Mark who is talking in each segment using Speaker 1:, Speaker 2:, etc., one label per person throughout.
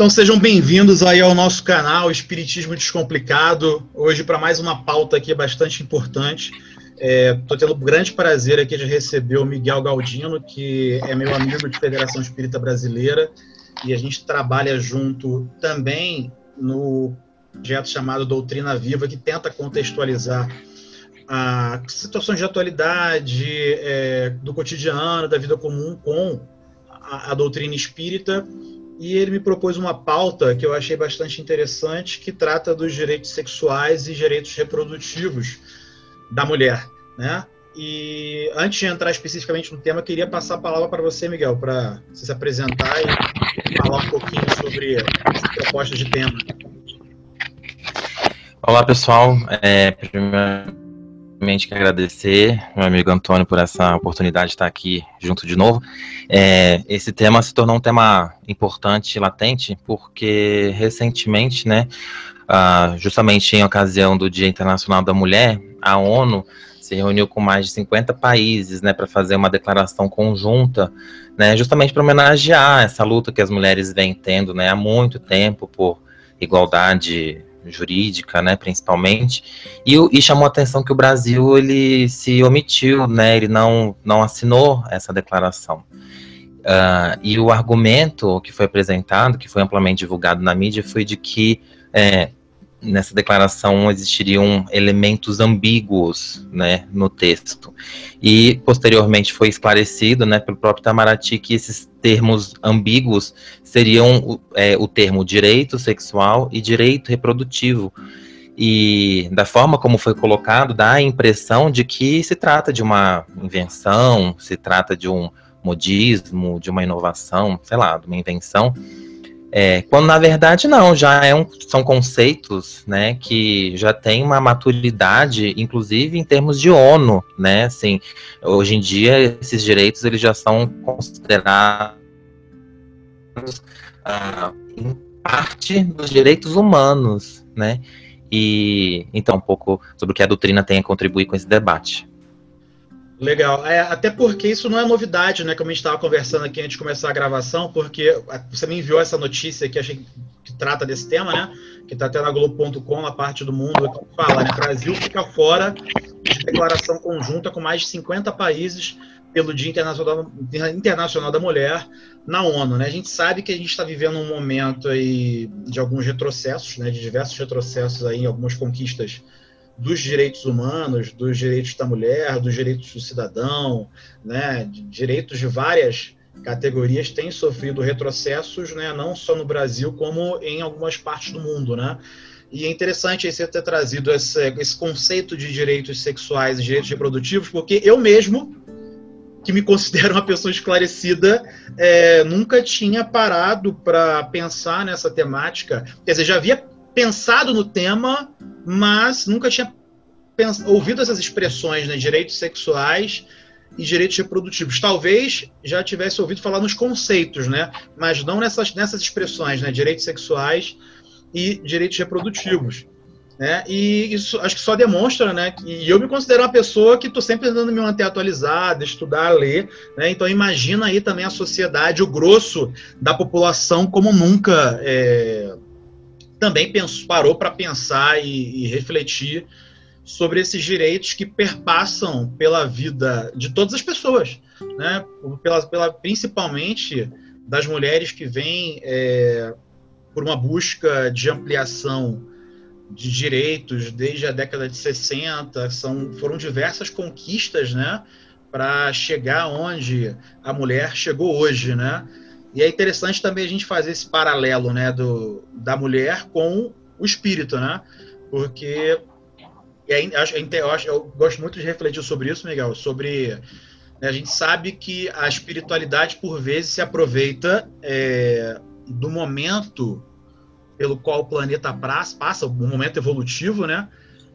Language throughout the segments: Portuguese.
Speaker 1: Então sejam bem-vindos aí ao nosso canal Espiritismo Descomplicado. Hoje para mais uma pauta aqui bastante importante. Estou é, tendo o grande prazer aqui de receber o Miguel Galdino, que é meu amigo de Federação Espírita Brasileira, e a gente trabalha junto também no projeto chamado Doutrina Viva, que tenta contextualizar a situações de atualidade, é, do cotidiano, da vida comum com a, a doutrina espírita e ele me propôs uma pauta que eu achei bastante interessante, que trata dos direitos sexuais e direitos reprodutivos da mulher, né? E antes de entrar especificamente no tema, queria passar a palavra para você, Miguel, para se apresentar e falar um pouquinho sobre essa proposta de tema.
Speaker 2: Olá, pessoal. É, primeiro primeiramente que agradecer, meu amigo Antônio, por essa oportunidade de estar aqui junto de novo. É, esse tema se tornou um tema importante e latente, porque recentemente, né, uh, justamente em ocasião do Dia Internacional da Mulher, a ONU se reuniu com mais de 50 países, né, para fazer uma declaração conjunta, né, justamente para homenagear essa luta que as mulheres vêm tendo, né, há muito tempo por igualdade jurídica, né, principalmente, e, e, chamou a atenção que o Brasil ele se omitiu, né, ele não, não assinou essa declaração. Uh, e o argumento que foi apresentado, que foi amplamente divulgado na mídia, foi de que é, nessa declaração existiriam elementos ambíguos né, no texto. E posteriormente foi esclarecido né, pelo próprio Itamaraty que esses termos ambíguos seriam é, o termo direito sexual e direito reprodutivo. E da forma como foi colocado, dá a impressão de que se trata de uma invenção, se trata de um modismo, de uma inovação, sei lá, de uma invenção é, quando na verdade não, já é um, são conceitos, né, que já tem uma maturidade, inclusive em termos de ONU, né, assim, hoje em dia esses direitos eles já são considerados ah, em parte dos direitos humanos, né, e então um pouco sobre o que a doutrina tem a contribuir com esse debate.
Speaker 1: Legal. É, até porque isso não é novidade, né? Como a gente estava conversando aqui antes de começar a gravação, porque você me enviou essa notícia que achei que trata desse tema, né? Que está até na Globo.com, na parte do mundo, que fala, né? Brasil fica fora de declaração conjunta com mais de 50 países pelo Dia Internacional, Internacional da Mulher na ONU, né? A gente sabe que a gente está vivendo um momento aí de alguns retrocessos, né? De diversos retrocessos aí, algumas conquistas dos direitos humanos, dos direitos da mulher, dos direitos do cidadão, né, de direitos de várias categorias têm sofrido retrocessos, né, não só no Brasil como em algumas partes do mundo, né? E é interessante você ter trazido esse, esse conceito de direitos sexuais e direitos reprodutivos, porque eu mesmo, que me considero uma pessoa esclarecida, é, nunca tinha parado para pensar nessa temática. Quer dizer, já havia pensado no tema, mas nunca tinha ouvido essas expressões, né, direitos sexuais e direitos reprodutivos. Talvez já tivesse ouvido falar nos conceitos, né, mas não nessas, nessas expressões, né, direitos sexuais e direitos reprodutivos. Né? E isso acho que só demonstra, né? E eu me considero uma pessoa que estou sempre tentando me manter atualizada, estudar, ler, né? Então imagina aí também a sociedade, o grosso da população como nunca é, também pensou, parou para pensar e, e, refletir sobre esses direitos que perpassam pela vida de todas as pessoas, né? pela, pela principalmente das mulheres que vêm é, por uma busca de ampliação de direitos desde a década de 60, são, foram diversas conquistas, né, para chegar onde a mulher chegou hoje, né? E é interessante também a gente fazer esse paralelo, né, do, da mulher com o espírito, né? Porque é, acho, eu, acho, eu gosto muito de refletir sobre isso, Miguel, sobre Né? A gente sabe que a espiritualidade, por vezes, se aproveita é, do momento pelo qual o planeta passa, o momento evolutivo, né?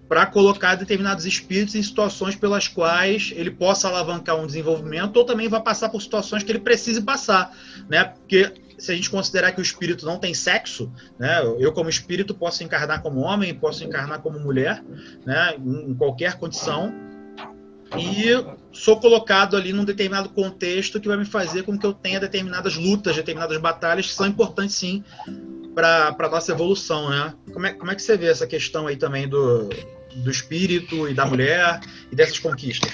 Speaker 1: Para colocar determinados espíritos em situações pelas quais ele possa alavancar um desenvolvimento ou também vai passar por situações que ele precise passar, né? Porque se a gente considerar que o espírito não tem sexo, né? Eu como espírito posso encarnar como homem, posso encarnar como mulher, né? Em qualquer condição e sou colocado ali num determinado contexto que vai me fazer com que eu tenha determinadas lutas, determinadas batalhas que são importantes sim para a nossa evolução, né? Como é, como é que você vê essa questão aí também do, do espírito e da mulher e dessas conquistas?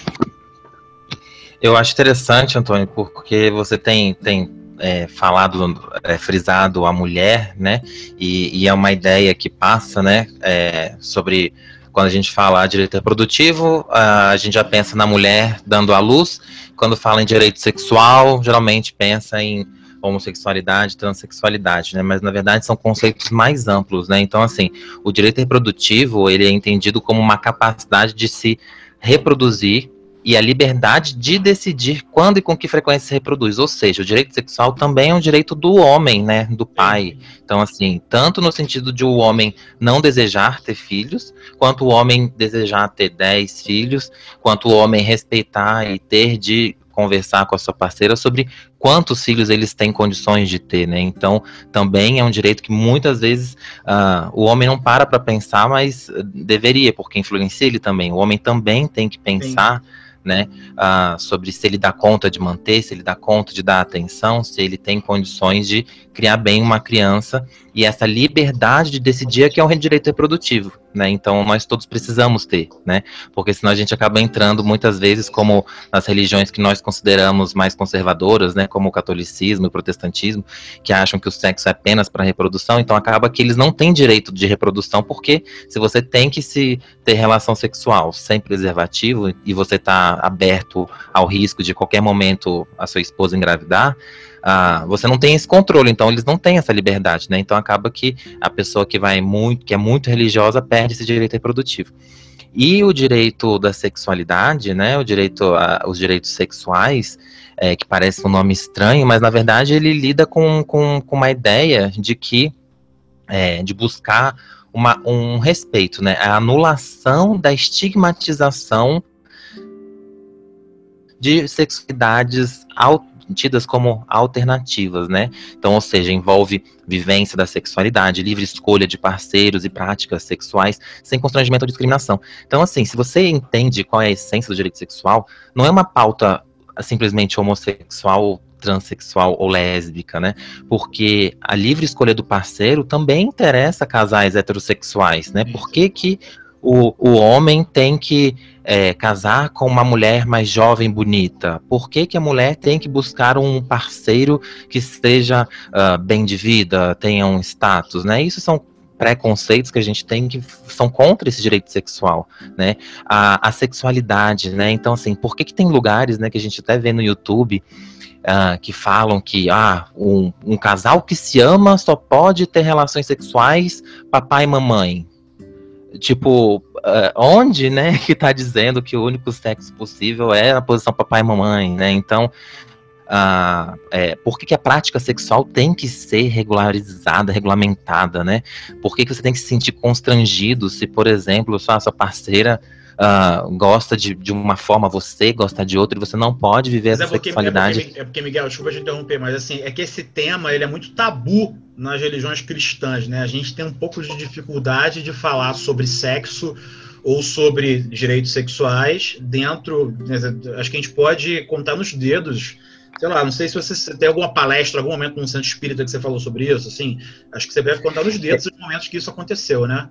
Speaker 2: Eu acho interessante, Antônio, porque você tem, tem é, falado, é, frisado a mulher, né? E, e, é uma ideia que passa, né? É, sobre quando a gente fala direito reprodutivo, a gente já pensa na mulher dando à luz. Quando fala em direito sexual, geralmente pensa em homossexualidade, transexualidade, né? Mas na verdade são conceitos mais amplos, né? Então assim, o direito reprodutivo ele é entendido como uma capacidade de se reproduzir e a liberdade de decidir quando e com que frequência se reproduz. Ou seja, o direito sexual também é um direito do homem, né? Do pai. Então, assim, tanto no sentido de o homem não desejar ter filhos, quanto o homem desejar ter 10 filhos, quanto o homem respeitar e ter de conversar com a sua parceira sobre quantos filhos eles têm condições de ter, né? Então, também é um direito que muitas vezes uh, o homem não para para pensar, mas deveria, porque influencia ele também. O homem também tem que pensar. Sim né? Ah, sobre se ele dá conta de manter, se ele dá conta de dar atenção, se ele tem condições de criar bem uma criança e essa liberdade de decidir é que é um direito reprodutivo, né? Então nós todos precisamos ter, né? Porque senão a gente acaba entrando muitas vezes como nas religiões que nós consideramos mais conservadoras, né? Como o catolicismo e o protestantismo, que acham que o sexo é apenas para reprodução, então acaba que eles não têm direito de reprodução, porque se você tem que se ter relação sexual sem preservativo e você está aberto ao risco de qualquer momento a sua esposa engravidar, ah, você não tem esse controle, então eles não têm essa liberdade, né? Então acaba que a pessoa que vai muito, que é muito religiosa, perde esse direito reprodutivo. E o direito da sexualidade, né? O direito, a, os direitos sexuais, é, que parece um nome estranho, mas na verdade ele lida com, com, com uma ideia de que é, de buscar uma, um respeito, né? A anulação da estigmatização de sexualidades tidas como alternativas, né? Então, ou seja, envolve vivência da sexualidade, livre escolha de parceiros e práticas sexuais, sem constrangimento ou discriminação. Então, assim, se você entende qual é a essência do direito sexual, não é uma pauta simplesmente homossexual transexual ou lésbica, né? Porque a livre escolha do parceiro também interessa casais heterossexuais, né? Por que, que o, o homem tem que é, casar com uma mulher mais jovem, bonita? Por que, que a mulher tem que buscar um parceiro que esteja uh, bem de vida, tenha um status, né? Isso são preconceitos que a gente tem que são contra esse direito sexual, né? A, a sexualidade, né? Então, assim, por que, que tem lugares, né, que a gente até vê no YouTube uh, que falam que ah, um, um casal que se ama só pode ter relações sexuais papai e mamãe? Tipo, uh, onde, né, que tá dizendo que o único sexo possível é a posição papai e mamãe, né? Então, uh, é, por que, que, a prática sexual tem que ser regularizada, regulamentada, né? Por que, que você tem que se sentir constrangido se, por exemplo, sua, sua parceira uh, gosta de, de uma forma, você gosta de outra, e você não pode viver mas essa é porque, sexualidade.
Speaker 1: É porque, é porque, Miguel, desculpa te interromper, mas assim, é que esse tema ele é muito tabu nas religiões cristãs, né? A gente tem um pouco de dificuldade de falar sobre sexo ou sobre direitos sexuais dentro. Né, acho que a gente pode contar nos dedos sei lá, não sei se você tem alguma palestra, algum momento no centro espírita que você falou sobre isso, assim, acho que você deve contar nos dedos os momentos que isso aconteceu, né?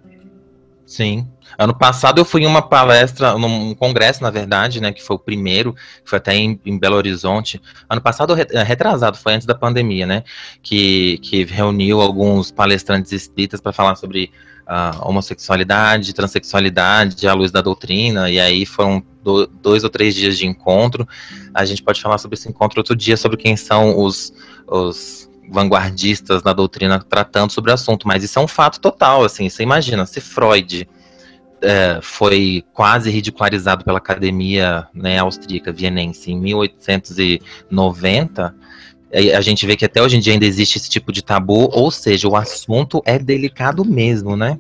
Speaker 2: Sim. Ano passado eu fui em uma palestra, num congresso, na verdade, né, que foi o primeiro, foi até em, em Belo Horizonte. Ano passado, é, retrasado, foi antes da pandemia, né, que, que reuniu alguns palestrantes espíritas para falar sobre uh, homossexualidade, transexualidade, à luz da doutrina, e aí foram do, dois ou três dias de encontro. A gente pode falar sobre esse encontro outro dia, sobre quem são os, os vanguardistas na doutrina tratando sobre o assunto, mas isso é um fato total, assim, você imagina, se Freud é, foi quase ridicularizado pela academia né, austríaca vienense em 1890, a gente vê que até hoje em dia ainda existe esse tipo de tabu, ou seja, o assunto é delicado mesmo, né?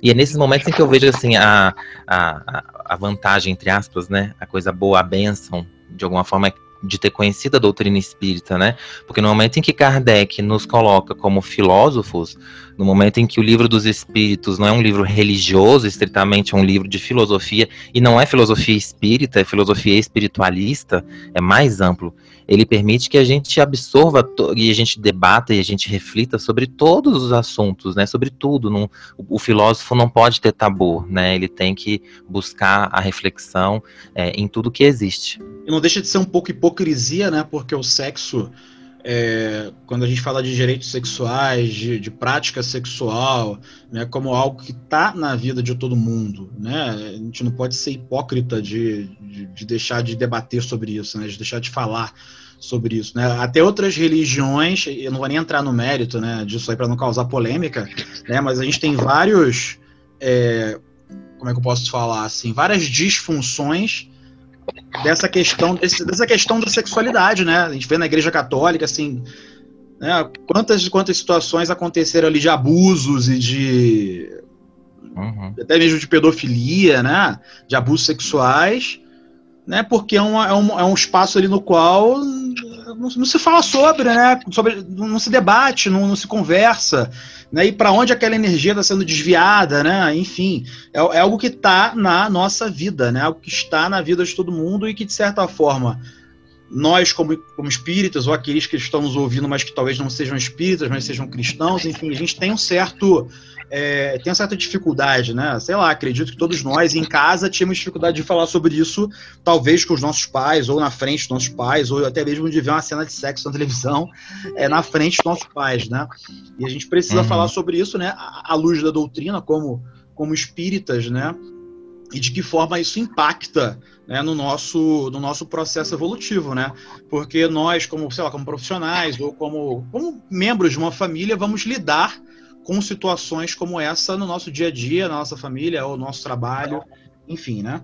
Speaker 2: E é nesses momentos em que eu vejo assim a, a, a vantagem, entre aspas, né? A coisa boa, a bênção, de alguma forma, de ter conhecido a doutrina espírita, né? Porque no momento em que Kardec nos coloca como filósofos, no momento em que o livro dos espíritos não é um livro religioso, estritamente é um livro de filosofia, e não é filosofia espírita, é filosofia espiritualista, é mais amplo. Ele permite que a gente absorva e a gente debata e a gente reflita sobre todos os assuntos, né? Sobre tudo. Não, o filósofo não pode ter tabu, né? Ele tem que buscar a reflexão é, em tudo que existe.
Speaker 1: E não deixa de ser um pouco hipocrisia, né? Porque o sexo, é, quando a gente fala de direitos sexuais, de, de prática sexual, né, como algo que está na vida de todo mundo, né? A gente não pode ser hipócrita de, de, de deixar de debater sobre isso, né? De deixar de falar sobre isso, né? Até outras religiões, eu não vou nem entrar no mérito, né, disso aí para não causar polêmica, né? Mas a gente tem vários, é, como é que eu posso falar assim, várias disfunções dessa questão desse, dessa questão da sexualidade, né? A gente vê na Igreja Católica assim, né? Quantas quantas situações aconteceram ali de abusos e de uhum. até mesmo de pedofilia, né? De abusos sexuais, né? Porque é um, é um, é um espaço ali no qual não, não, se fala sobre, né? Sobre, não se debate, não, não se conversa, né? E para onde aquela energia está sendo desviada, né? Enfim, é, é algo que está na nossa vida, né? Algo que está na vida de todo mundo e que de certa forma nós como, como espíritas ou aqueles que estão nos ouvindo, mas que talvez não sejam espíritas, mas sejam cristãos, enfim, a gente tem um certo é, tem uma certa dificuldade, né? Sei lá, acredito que todos nós em casa tínhamos dificuldade de falar sobre isso, talvez com os nossos pais, ou na frente dos nossos pais, ou até mesmo de ver uma cena de sexo na televisão é, na frente dos nossos pais, né? E a gente precisa uhum. falar sobre isso, né? À luz da doutrina, como, como espíritas, né? E de que forma isso impacta né, no, nosso, no nosso processo evolutivo, né? Porque nós, como, sei lá, como profissionais ou como, como membros de uma família, vamos lidar com situações como essa no nosso dia a dia, na nossa família, ou no nosso trabalho, enfim, né?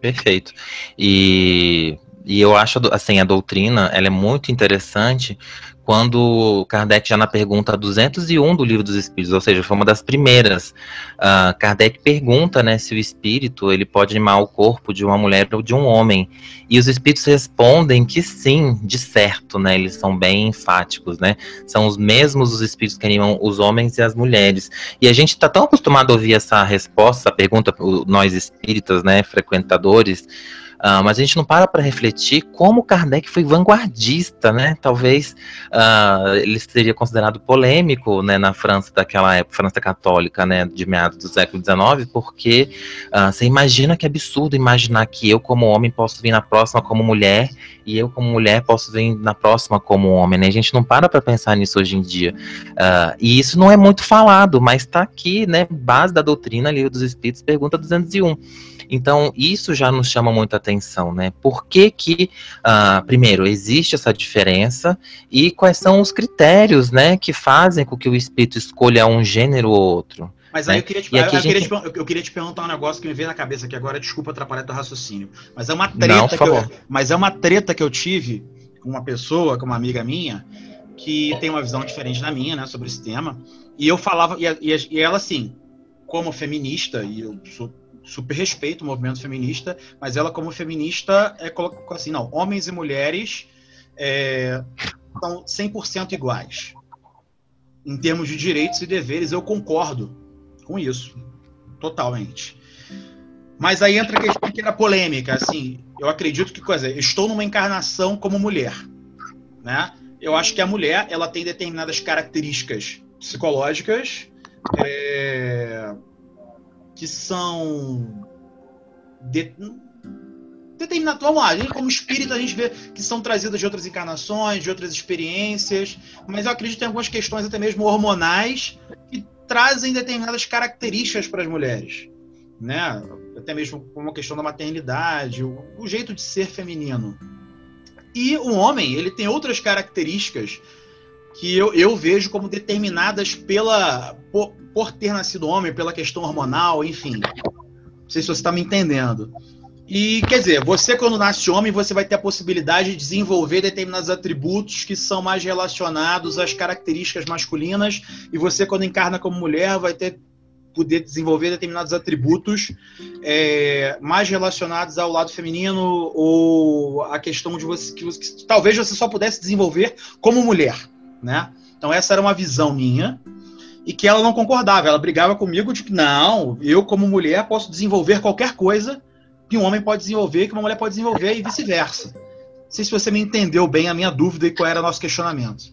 Speaker 2: Perfeito. E, e eu acho, assim, a doutrina, ela é muito interessante quando Kardec, já na pergunta 201 do Livro dos Espíritos, ou seja, foi uma das primeiras, uh, Kardec pergunta né, se o espírito ele pode animar o corpo de uma mulher ou de um homem. E os espíritos respondem que sim, de certo, né? Eles são bem enfáticos, né? São os mesmos os espíritos que animam os homens e as mulheres. E a gente está tão acostumado a ouvir essa resposta, essa pergunta, nós espíritas, né, frequentadores, Uh, mas a gente não para para refletir como Kardec foi vanguardista, né? Talvez uh, ele seria considerado polêmico, né, na França daquela época, França católica, né, de meados do século XIX, porque uh, você imagina que absurdo imaginar que eu como homem posso vir na próxima como mulher e eu como mulher posso vir na próxima como homem, né? A gente não para para pensar nisso hoje em dia. e isso não é muito falado, mas está aqui, né, base da doutrina, livro dos Espíritos, pergunta 201. Então, isso já nos chama muita atenção, né? Por que que, uh, primeiro, existe essa diferença e quais são os critérios, né, que fazem com que o espírito escolha um gênero ou outro?
Speaker 1: Mas aí né? eu, queria te, eu, gente... queria te, eu, queria te, perguntar um negócio que me veio na cabeça aqui agora, desculpa atrapalhar teu raciocínio. Mas é uma treta Não, que eu, mas é uma treta que eu tive com uma pessoa, com uma amiga minha, que tem uma visão diferente da minha, né, sobre esse tema. E eu falava, e, e, e ela assim, como feminista, e eu sou super respeito o movimento feminista, mas ela como feminista é colocou assim, não, homens e mulheres é, são 100% iguais. Em termos de direitos e deveres, eu concordo com isso, totalmente. Mas aí entra a questão que era polêmica, assim, eu acredito que, coisa, estou numa encarnação como mulher, né? Eu acho que a mulher, ela tem determinadas características psicológicas, é, que são de. Vamos lá, a gente, como espírito, a gente vê que são trazidas de outras encarnações, de outras experiências, mas eu acredito que tem algumas questões até mesmo hormonais que trazem determinadas características para as mulheres, né? Até mesmo como a questão da maternidade, o, o jeito de ser feminino. E o homem, ele tem outras características que eu, eu vejo como determinadas pela, por, por ter nascido homem, pela questão hormonal, enfim. Não sei se você está me entendendo. E quer dizer, você quando nasce homem, você vai ter a possibilidade de desenvolver determinados atributos que são mais relacionados às características masculinas, e você quando encarna como mulher vai ter poder desenvolver determinados atributos é, mais relacionados ao lado feminino ou a questão de você que, que talvez você só pudesse desenvolver como mulher, né? Então essa era uma visão minha e que ela não concordava. Ela brigava comigo de que não, eu como mulher posso desenvolver qualquer coisa que um homem pode desenvolver, que uma mulher pode desenvolver e vice-versa. Não sei se você me entendeu bem a minha dúvida e qual era o nosso questionamento.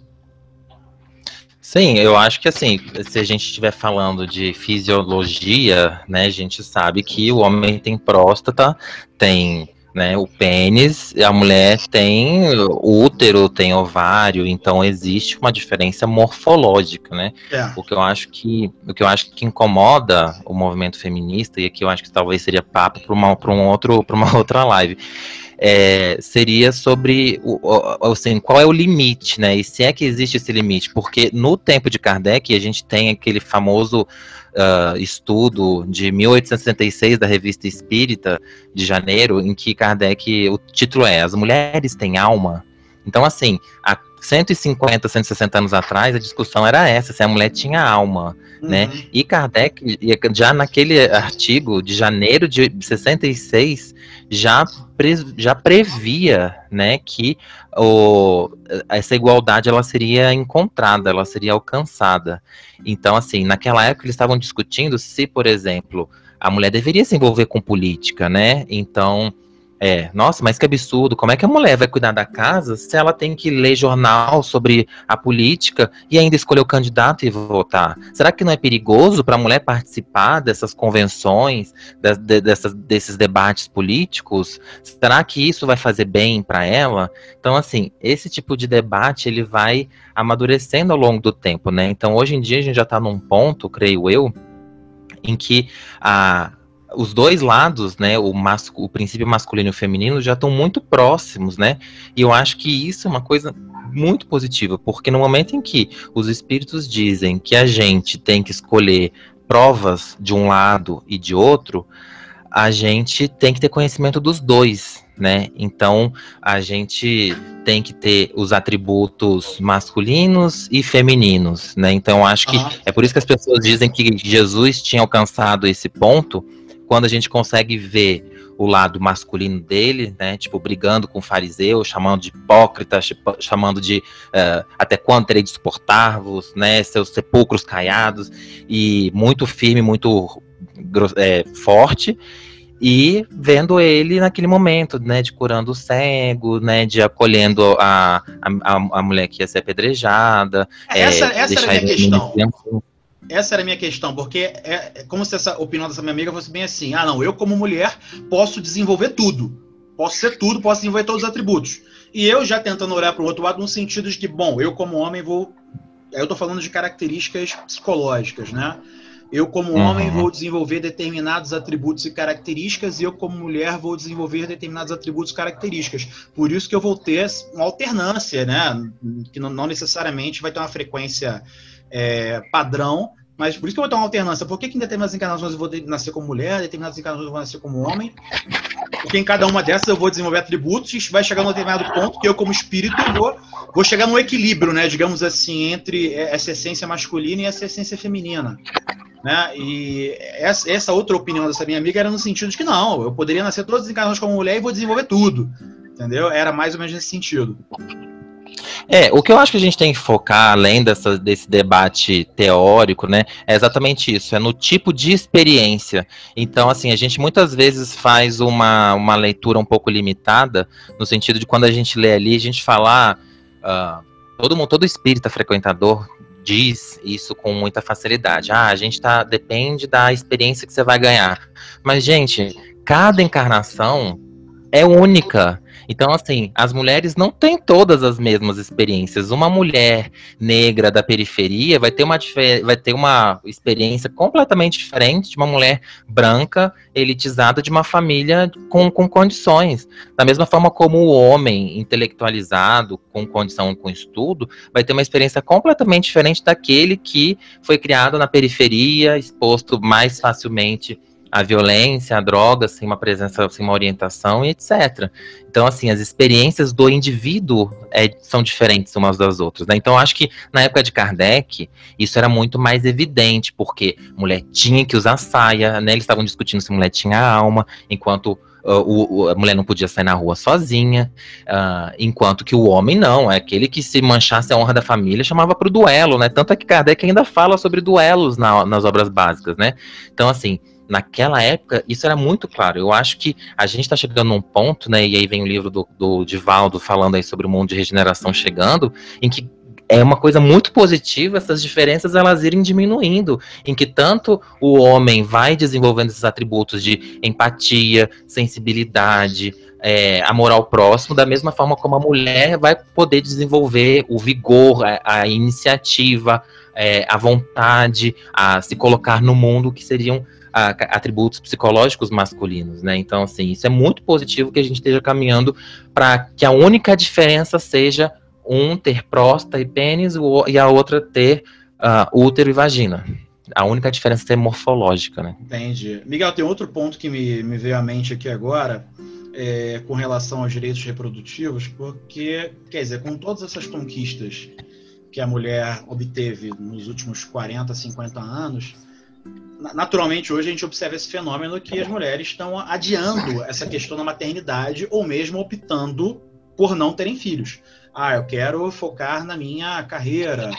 Speaker 2: Sim, eu acho que assim, se a gente estiver falando de fisiologia, né, a gente sabe que o homem tem próstata, tem né, o pênis, a mulher tem útero, tem ovário, então existe uma diferença morfológica, né? É. O que eu acho que o que eu acho que incomoda o movimento feminista e aqui eu acho que talvez seria papo para uma para um outro para uma outra live é, seria sobre o, assim, qual é o limite, né? E se é que existe esse limite, porque no tempo de Kardec a gente tem aquele famoso uh, estudo de 1866 da Revista Espírita de janeiro, em que Kardec, o título é As Mulheres Têm Alma. Então, assim, há 150, 160 anos atrás, a discussão era essa, se a mulher tinha alma, né? uhum. né? E Kardec, já naquele artigo de janeiro de 66, já, pre, já previa, né, que o, essa igualdade ela seria encontrada, ela seria alcançada. Então, assim, naquela época eles estavam discutindo se, por exemplo, a mulher deveria se envolver com política, né? Então, é, nossa, mas que absurdo. Como é que a mulher vai cuidar da casa se ela tem que ler jornal sobre a política e ainda escolher o candidato e votar? Será que não é perigoso para a mulher participar dessas convenções, de, de, dessas, desses debates políticos? Será que isso vai fazer bem para ela? Então, assim, esse tipo de debate ele vai amadurecendo ao longo do tempo, né? Então, hoje em dia a gente já está num ponto, creio eu, em que a os dois lados, né, o, mas, o princípio masculino e o feminino já estão muito próximos, né? E eu acho que isso é uma coisa muito positiva, porque no momento em que os espíritos dizem que a gente tem que escolher provas de um lado e de outro, a gente tem que ter conhecimento dos dois, né? Então a gente tem que ter os atributos masculinos e femininos, né? Então acho que é por isso que as pessoas dizem que Jesus tinha alcançado esse ponto, quando a gente consegue ver o lado masculino dele, né, tipo, brigando com o fariseu, chamando de hipócrita, chamando de uh, até quando terei de suportar-vos, né, seus sepulcros caiados, e muito firme, muito é, forte, e vendo ele naquele momento, né, de curando o cego, né, de acolhendo a, a, a mulher que ia ser apedrejada.
Speaker 1: Essa, é, essa era a minha questão essa era a minha questão, porque é, é como se essa opinião dessa minha amiga fosse bem assim: ah, não, eu como mulher posso desenvolver tudo. Posso ser tudo, posso desenvolver todos os atributos. E eu já tentando olhar para o outro lado no sentido de que, bom, eu como homem vou. Eu estou falando de características psicológicas, né? Eu, como uhum. homem, vou desenvolver determinados atributos e características, e eu, como mulher, vou desenvolver determinados atributos e características. Por isso que eu vou ter uma alternância, né? Que não, necessariamente vai ter uma frequência é, padrão, mas por isso que eu vou ter uma alternância. Por que, que em determinadas encarnações eu vou nascer como mulher, em determinadas encarnações eu vou nascer como homem? Porque em cada uma dessas eu vou desenvolver atributos e vai chegar num determinado ponto que eu, como espírito, vou, vou chegar num equilíbrio, né? Digamos assim, entre essa essência masculina e essa essência feminina. Né? E essa, essa outra opinião dessa minha amiga era no sentido de que não, eu poderia nascer todas as encarnações como mulher e vou desenvolver tudo. Entendeu? Era mais ou menos nesse sentido.
Speaker 2: É, o que eu acho que a gente tem que focar, além dessa, desse debate teórico, né, é exatamente isso, é no tipo de experiência. Então, assim, a gente muitas vezes faz uma, uma leitura um pouco limitada, no sentido de quando a gente lê ali, a gente fala, uh, todo mundo, todo espírita frequentador diz isso com muita facilidade. Ah, a gente tá, depende da experiência que você vai ganhar. Mas, gente, cada encarnação é única. Então, assim, as mulheres não têm todas as mesmas experiências. Uma mulher negra da periferia vai ter uma, vai ter uma experiência completamente diferente de uma mulher branca, elitizada, de uma família com, com condições. Da mesma forma como o homem intelectualizado, com condição, com estudo, vai ter uma experiência completamente diferente daquele que foi criado na periferia, exposto mais facilmente a violência, a droga, sem uma presença, sem uma orientação e etc. Então, assim, as experiências do indivíduo é, são diferentes umas das outras. Né? Então, acho que na época de Kardec, isso era muito mais evidente, porque mulher tinha que usar saia, né? Eles estavam discutindo se mulher tinha alma, enquanto Uh, o, a mulher não podia sair na rua sozinha, uh, enquanto que o homem não, é aquele que se manchasse a honra da família chamava para o duelo, né? Tanto é que Kardec ainda fala sobre duelos na, nas obras básicas, né? Então, assim, naquela época, isso era muito claro. Eu acho que a gente está chegando num ponto, né? E aí vem o livro do, do Divaldo falando aí sobre o mundo de regeneração chegando, em que é uma coisa muito positiva essas diferenças elas irem diminuindo, em que tanto o homem vai desenvolvendo esses atributos de empatia, sensibilidade, é, amor ao próximo, da mesma forma como a mulher vai poder desenvolver o vigor, a, a iniciativa, é, a vontade, a se colocar no mundo, que seriam a, atributos psicológicos masculinos, né? Então, assim, isso é muito positivo que a gente esteja caminhando para que a única diferença seja um ter próstata e pênis e a outra ter uh, útero e vagina. A única diferença é morfológica, né?
Speaker 1: Entendi. Miguel, tem outro ponto que me, me veio à mente aqui agora, é, com relação aos direitos reprodutivos, porque, quer dizer, com todas essas conquistas que a mulher obteve nos últimos 40, 50 anos, naturalmente hoje a gente observa esse fenômeno que as mulheres estão adiando essa questão da maternidade ou mesmo optando por não terem filhos. Ah, eu quero focar na minha carreira.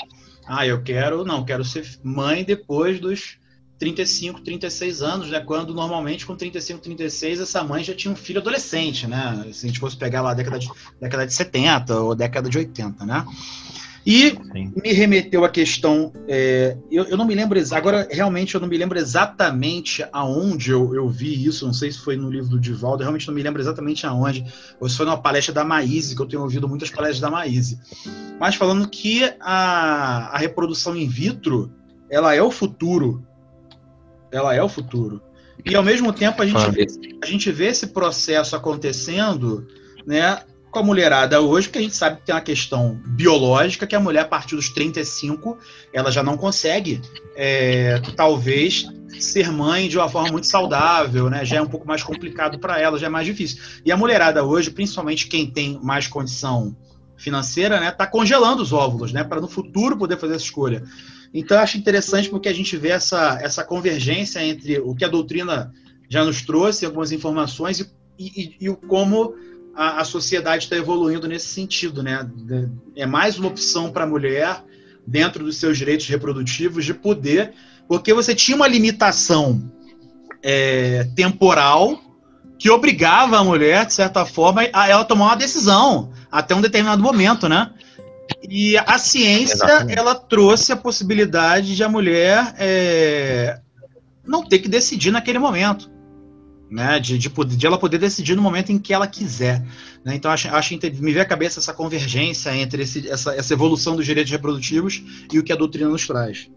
Speaker 1: Ah, eu quero, não, quero ser mãe depois dos 35, 36 anos, né? Quando normalmente com 35, 36 essa mãe já tinha um filho adolescente, né? Se a gente fosse pegar lá a década de, década de 70 ou década de 80, né? E Sim. me remeteu à questão. É, eu, eu, não me lembro agora realmente eu não me lembro exatamente aonde eu, eu, vi isso. Não sei se foi no livro do Divaldo, eu realmente não me lembro exatamente aonde, ou se foi numa palestra da Maíse, que eu tenho ouvido muitas palestras da Maíse. Mas falando que a, a reprodução in vitro ela é o futuro. Ela é o futuro. E ao mesmo tempo a gente, vê, a gente vê esse processo acontecendo né, com a mulherada hoje, porque a gente sabe que tem uma questão biológica, que a mulher, a partir dos 35, ela já não consegue, é, talvez, ser mãe de uma forma muito saudável, né? Já é um pouco mais complicado para ela, já é mais difícil. E a mulherada hoje, principalmente quem tem mais condição financeira, né, tá congelando os óvulos, né, para no futuro poder fazer essa escolha. Então, acho interessante porque a gente vê essa, essa convergência entre o que a doutrina já nos trouxe, algumas informações, e, e, e o como a, a sociedade está evoluindo nesse sentido, né? É mais uma opção para a mulher dentro dos seus direitos reprodutivos de poder, porque você tinha uma limitação é, temporal que obrigava a mulher, de certa forma, a ela tomar uma decisão até um determinado momento, né? E a ciência, Exatamente. ela trouxe a possibilidade de a mulher é, não ter que decidir naquele momento né, de, de, poder, de, ela poder decidir no momento em que ela quiser. Né? Então, acho, acho me vê a cabeça essa convergência entre esse, essa, essa evolução dos direitos reprodutivos e o que a doutrina nos traz.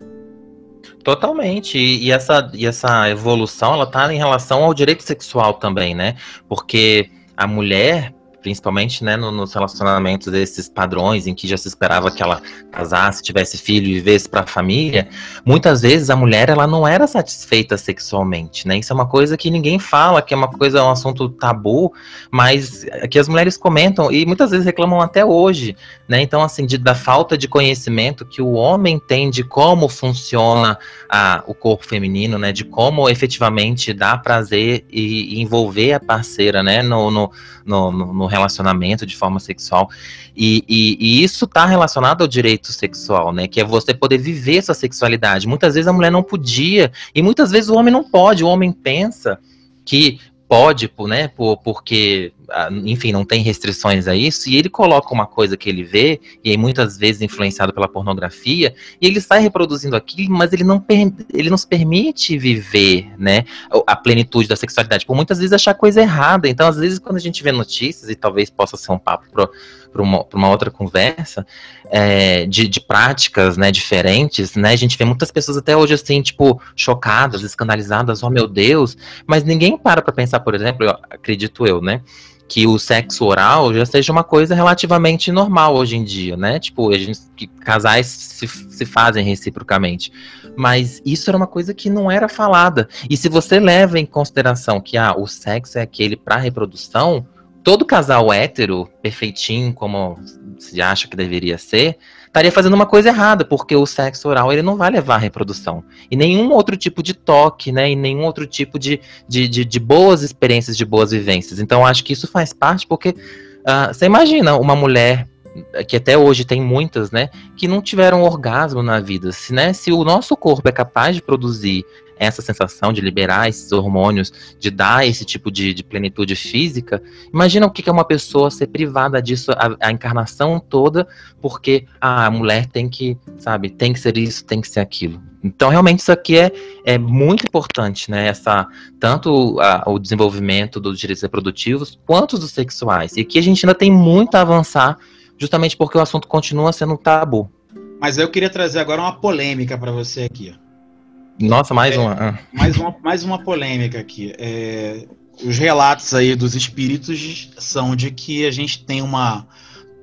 Speaker 2: Totalmente. E, e essa, e essa evolução, ela está em relação ao direito sexual também, né? Porque a mulher, principalmente né, no, nos relacionamentos desses padrões em que já se esperava que ela casasse, tivesse filho e vivesse para a família, muitas vezes a mulher ela não era satisfeita sexualmente, né? Isso é uma coisa que ninguém fala, que é uma coisa, um assunto tabu, mas que as mulheres comentam e muitas vezes reclamam até hoje, né? Então, assim, de, da falta de conhecimento que o homem tem de como funciona a, o corpo feminino, né? De como efetivamente dá prazer e, e envolver a parceira, né? no, no, no, no relacionamento de forma sexual. E, e, e isso está relacionado ao direito sexual, né? Que é você poder viver sua sexualidade. Muitas vezes a mulher não podia, e muitas vezes o homem não pode. O homem pensa que pode, né, por, porque enfim, não tem restrições a isso, e ele coloca uma coisa que ele vê, e muitas vezes influenciado pela pornografia, e ele sai reproduzindo aquilo, mas ele não, ele nos permite viver, né, a plenitude da sexualidade, por muitas vezes achar coisa errada. Então, às vezes, quando a gente vê notícias, e talvez possa ser um papo para uma, uma, outra conversa, é, de, de, práticas, né, diferentes, né, a gente vê muitas pessoas até hoje, assim, tipo, chocadas, escandalizadas, oh meu Deus, mas ninguém para para pensar, por exemplo, eu, acredito eu, né, que o sexo oral já seja uma coisa relativamente normal hoje em dia, né? Tipo, a gente, que casais se, se fazem reciprocamente. Mas isso era uma coisa que não era falada. E se você leva em consideração que ah, o sexo é aquele para reprodução, todo casal hétero, perfeitinho, como se acha que deveria ser, estaria fazendo uma coisa errada, porque o sexo oral ele não vai levar à reprodução. E nenhum outro tipo de toque, né? E nenhum outro tipo de, de, de, de boas experiências, de boas vivências. Então, acho que isso faz parte, porque uh, você imagina uma mulher que até hoje tem muitas, né, que não tiveram orgasmo na vida. Se, né, se o nosso corpo é capaz de produzir essa sensação de liberar esses hormônios, de dar esse tipo de, de plenitude física, imagina o que é uma pessoa ser privada disso a, a encarnação toda, porque ah, a mulher tem que, sabe, tem que ser isso, tem que ser aquilo. Então, realmente, isso aqui é, é muito importante, né? Essa, tanto a, o desenvolvimento dos direitos reprodutivos, quanto dos sexuais. E aqui a gente ainda tem muito a avançar justamente porque o assunto continua sendo um tabu.
Speaker 1: Mas eu queria trazer agora uma polêmica para você aqui.
Speaker 2: Nossa, mais é, uma.
Speaker 1: Ah. Mais uma. Mais uma polêmica aqui. É, os relatos aí dos espíritos são de que a gente tem uma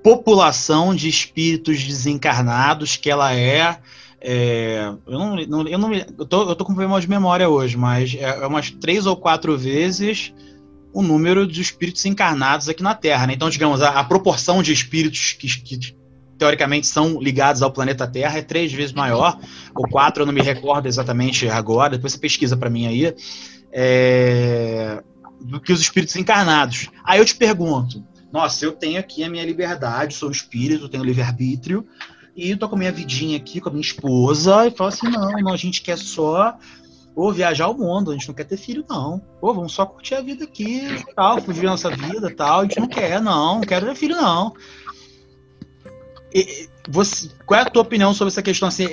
Speaker 1: população de espíritos desencarnados que ela é. é eu não, não, eu não eu tô, eu tô com problema de memória hoje, mas é, é umas três ou quatro vezes o número de espíritos encarnados aqui na Terra. Né? Então, digamos, a, a proporção de espíritos que, que, teoricamente são ligados ao planeta Terra é três vezes maior, ou quatro, eu não me recordo exatamente agora, depois você pesquisa para mim aí, é, do que os espíritos encarnados. Aí eu te pergunto, nossa, eu tenho aqui a minha liberdade, sou espírito, tenho livre-arbítrio, e tô com a minha vidinha aqui com a minha esposa, e falo assim, não, não, a gente quer só ou viajar o mundo, a gente não quer ter filho, não. Pô, vamos só curtir a vida aqui, tal, fugir a nossa vida, tal. A gente não quer, não, não quero ter filho, não. Você, qual é a tua opinião sobre essa questão? Assim,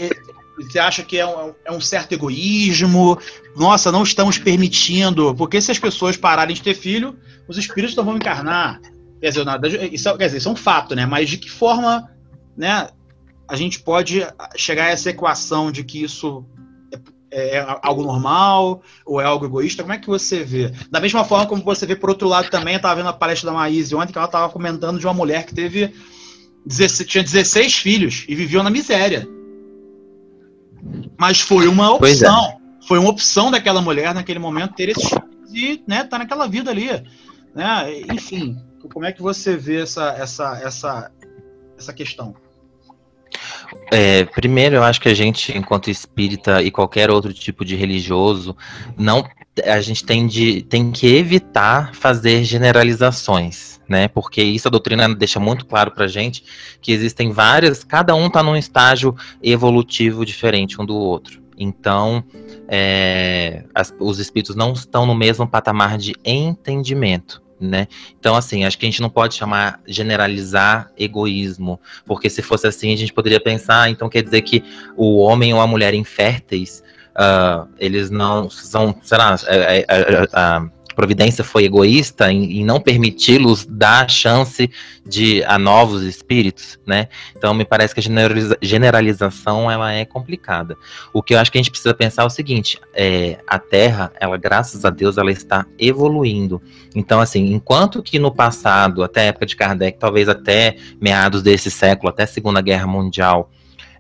Speaker 1: você acha que é um, é um, certo egoísmo? Nossa, não estamos permitindo. Porque se as pessoas pararem de ter filho, os espíritos não vão encarnar. Quer dizer, nada, isso, quer dizer, isso é um fato, né? Mas de que forma né, a gente pode chegar a essa equação de que isso é, é algo normal ou é algo egoísta? Como é que você vê? Da mesma forma como você vê por outro lado também, eu estava vendo a palestra da Maíse ontem que ela estava comentando de uma mulher que teve 16, tinha 16 filhos e viviam na miséria. Mas foi uma é. opção. É. Foi uma opção daquela mulher naquele momento ter esses filhos e né, tá naquela vida ali. Né? Enfim, como é que você vê essa, essa, essa, essa questão?
Speaker 2: É, primeiro, eu acho que a gente, enquanto espírita e qualquer outro tipo de religioso, não a gente tem, de, tem que evitar fazer generalizações, né? Porque isso a doutrina deixa muito claro pra gente que existem várias, cada um está num estágio evolutivo diferente um do outro. Então, é, as, os espíritos não estão no mesmo patamar de entendimento né? Então, assim, acho que a gente não pode chamar, generalizar egoísmo, porque se fosse assim, a gente poderia pensar, ah, então quer dizer que o homem ou a mulher inférteis, uh, eles não são, sei lá, a, a, a, providência foi egoísta em, em não permiti-los dar chance de a novos espíritos, né? Então me parece que a generaliza generalização ela é complicada. O que eu acho que a gente precisa pensar é o seguinte: é, a Terra, ela graças a Deus, ela está evoluindo. Então assim, enquanto que no passado, até a época de Kardec, talvez até meados desse século, até a Segunda Guerra Mundial,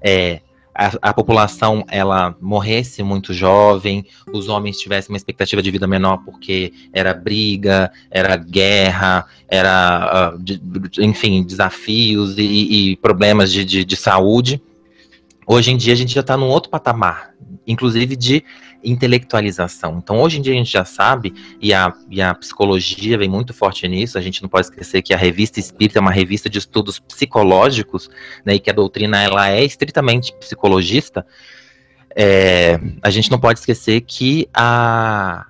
Speaker 2: é, a, a, população ela morresse muito jovem, os homens tivessem uma expectativa de vida menor porque era briga, era guerra, era, uh, de, enfim, desafios e, e problemas de, de, de saúde. Hoje em dia a gente já está num outro patamar, inclusive de intelectualização. Então, hoje em dia a gente já sabe, e a, e a psicologia vem muito forte nisso, a gente não pode esquecer que a revista Espírita é uma revista de estudos psicológicos, né, e que a doutrina ela é estritamente psicologista. É, a gente não pode esquecer que a,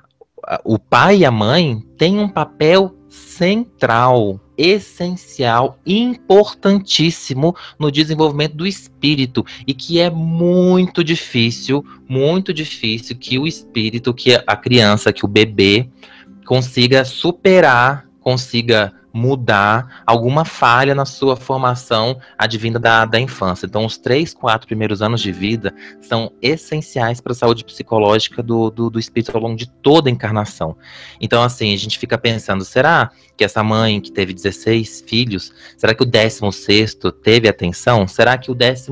Speaker 2: a, o pai e a mãe têm um papel central, essencial, importantíssimo no desenvolvimento do espírito. E que é muito difícil, muito difícil que o espírito, que a criança, que o bebê consiga superar, consiga mudar alguma falha na sua formação advinda da, da infância. Então, os três, quatro primeiros anos de vida são essenciais para a saúde psicológica do, do, do, espírito ao longo de toda a encarnação. Então, assim, a gente fica pensando, será que essa mãe que teve 16 filhos, será que o 16 teve atenção? Será que o 12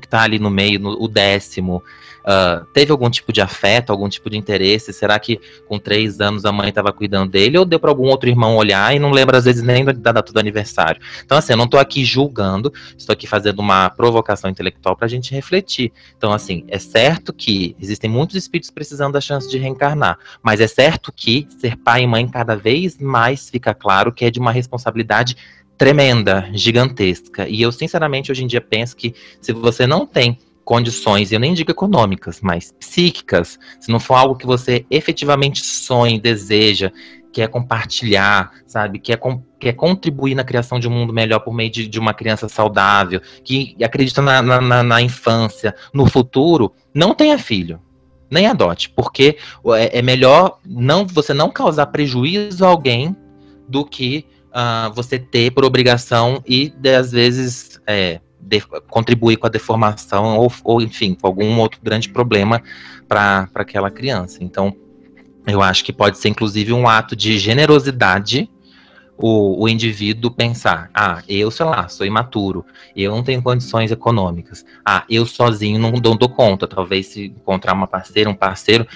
Speaker 2: que está ali no meio, no, o décimo, Uh, teve algum tipo de afeto, algum tipo de interesse? Será que com três anos a mãe estava cuidando dele ou deu para algum outro irmão olhar e não lembra às vezes nem da data do aniversário? Então, assim, eu não estou aqui julgando, estou aqui fazendo uma provocação intelectual para a gente refletir. Então, assim, é certo que existem muitos espíritos precisando da chance de reencarnar, mas é certo que ser pai e mãe cada vez mais fica claro que é de uma responsabilidade tremenda, gigantesca. E eu, sinceramente, hoje em dia penso que se você não tem condições, eu nem digo econômicas, mas psíquicas, se não for algo que você efetivamente sonha, deseja, quer compartilhar, sabe, quer, com, quer contribuir na criação de um mundo melhor por meio de, de uma criança saudável, que acredita na, na, na infância, no futuro, não tenha filho nem adote, porque é, é melhor não você não causar prejuízo a alguém do que uh, você ter por obrigação e às vezes é, de, contribuir com a deformação ou, ou, enfim, com algum outro grande problema para aquela criança. Então, eu acho que pode ser, inclusive, um ato de generosidade o, o indivíduo pensar: ah, eu, sei lá, sou imaturo, eu não tenho condições econômicas, ah, eu sozinho não dou, dou conta. Talvez se encontrar uma parceira, um parceiro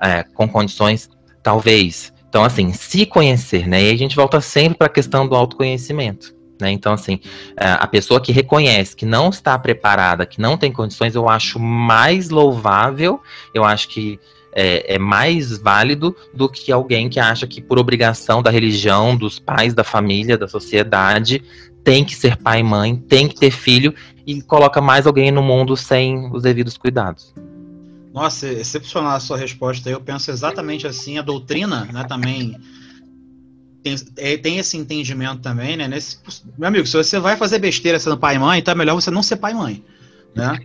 Speaker 2: é, com condições, talvez. Então, assim, se conhecer, né? E a gente volta sempre para a questão do autoconhecimento. Né? Então, assim, é, a pessoa que reconhece que não está preparada, que não tem condições, eu acho mais louvável, eu acho que é, é, mais válido do que alguém que acha que, por obrigação da religião, dos pais, da família, da sociedade, tem que ser pai e mãe, tem que ter filho e coloca mais alguém no mundo sem os devidos cuidados.
Speaker 1: Nossa, excepcional a sua resposta. Eu penso exatamente assim. A doutrina, né, também tem, é, tem esse entendimento também, né? Nesse, meu amigo, se você vai fazer besteira sendo pai e mãe, então é melhor você não ser pai e mãe, né?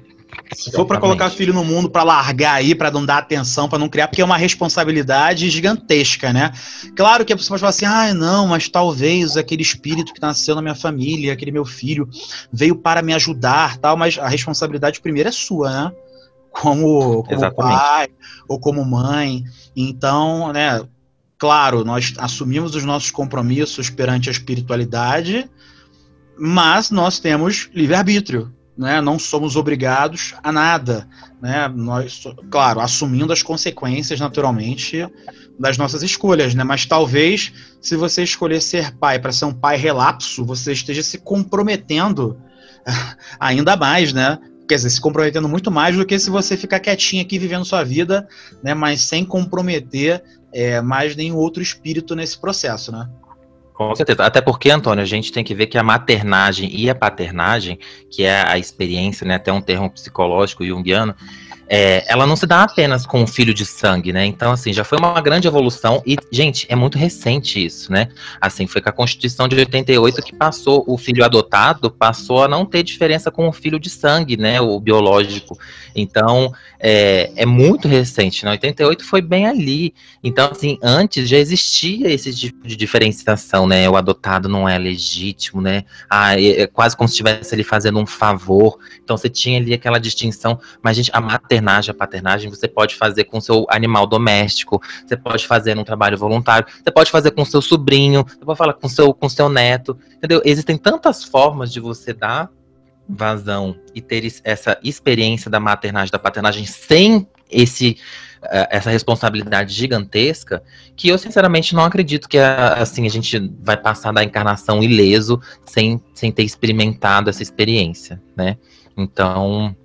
Speaker 1: Se for para colocar filho no mundo, para largar aí, para não dar atenção, para não criar, porque é uma responsabilidade gigantesca, né? Claro que a pessoa pode falar assim: ah, não, mas talvez aquele espírito que nasceu na minha família, aquele meu filho, veio para me ajudar, tal, mas a responsabilidade primeiro é sua, né? Como, como pai ou como mãe. Então, né, Claro, nós assumimos os nossos compromissos perante a espiritualidade, mas nós temos livre-arbítrio, né? não somos obrigados a nada. Né? Nós, claro, assumindo as consequências, naturalmente, das nossas escolhas, né? Mas talvez, se você escolher ser pai para ser um pai relapso, você esteja se comprometendo ainda mais, né? Quer dizer, se comprometendo muito mais do que se você ficar quietinho aqui vivendo sua vida, né? Mas sem comprometer é, mais nenhum outro espírito nesse processo, né?
Speaker 2: Com certeza. Até porque, Antônio, a gente tem que ver que a maternagem e a paternagem, que é a experiência, né, até um termo psicológico junguiano, é, ela não se dá apenas com um filho de sangue, né? Então, assim, já foi uma grande evolução e, gente, é muito recente isso, né? Assim, foi com a Constituição de 88 que passou o filho adotado, passou a não ter diferença com o filho de sangue, né? O biológico. Então, é, é muito recente, né? 88 foi bem ali. Então, assim, antes já existia esse tipo de diferenciação, né? O adotado não é legítimo, né? Ah, é, é quase como se estivesse ali fazendo um favor. Então, você tinha ali aquela distinção, mas, gente, a maternidade maternagem, a paternagem, você pode fazer com seu animal doméstico, você pode fazer num trabalho voluntário, você pode fazer com seu sobrinho, você pode falar com seu, com seu neto, entendeu? Existem tantas formas de você dar vazão e ter essa experiência da maternagem, da paternagem sem esse eh, essa responsabilidade gigantesca que eu sinceramente não acredito que assim a gente vai passar da encarnação ileso sem, sem ter experimentado essa experiência, né? Então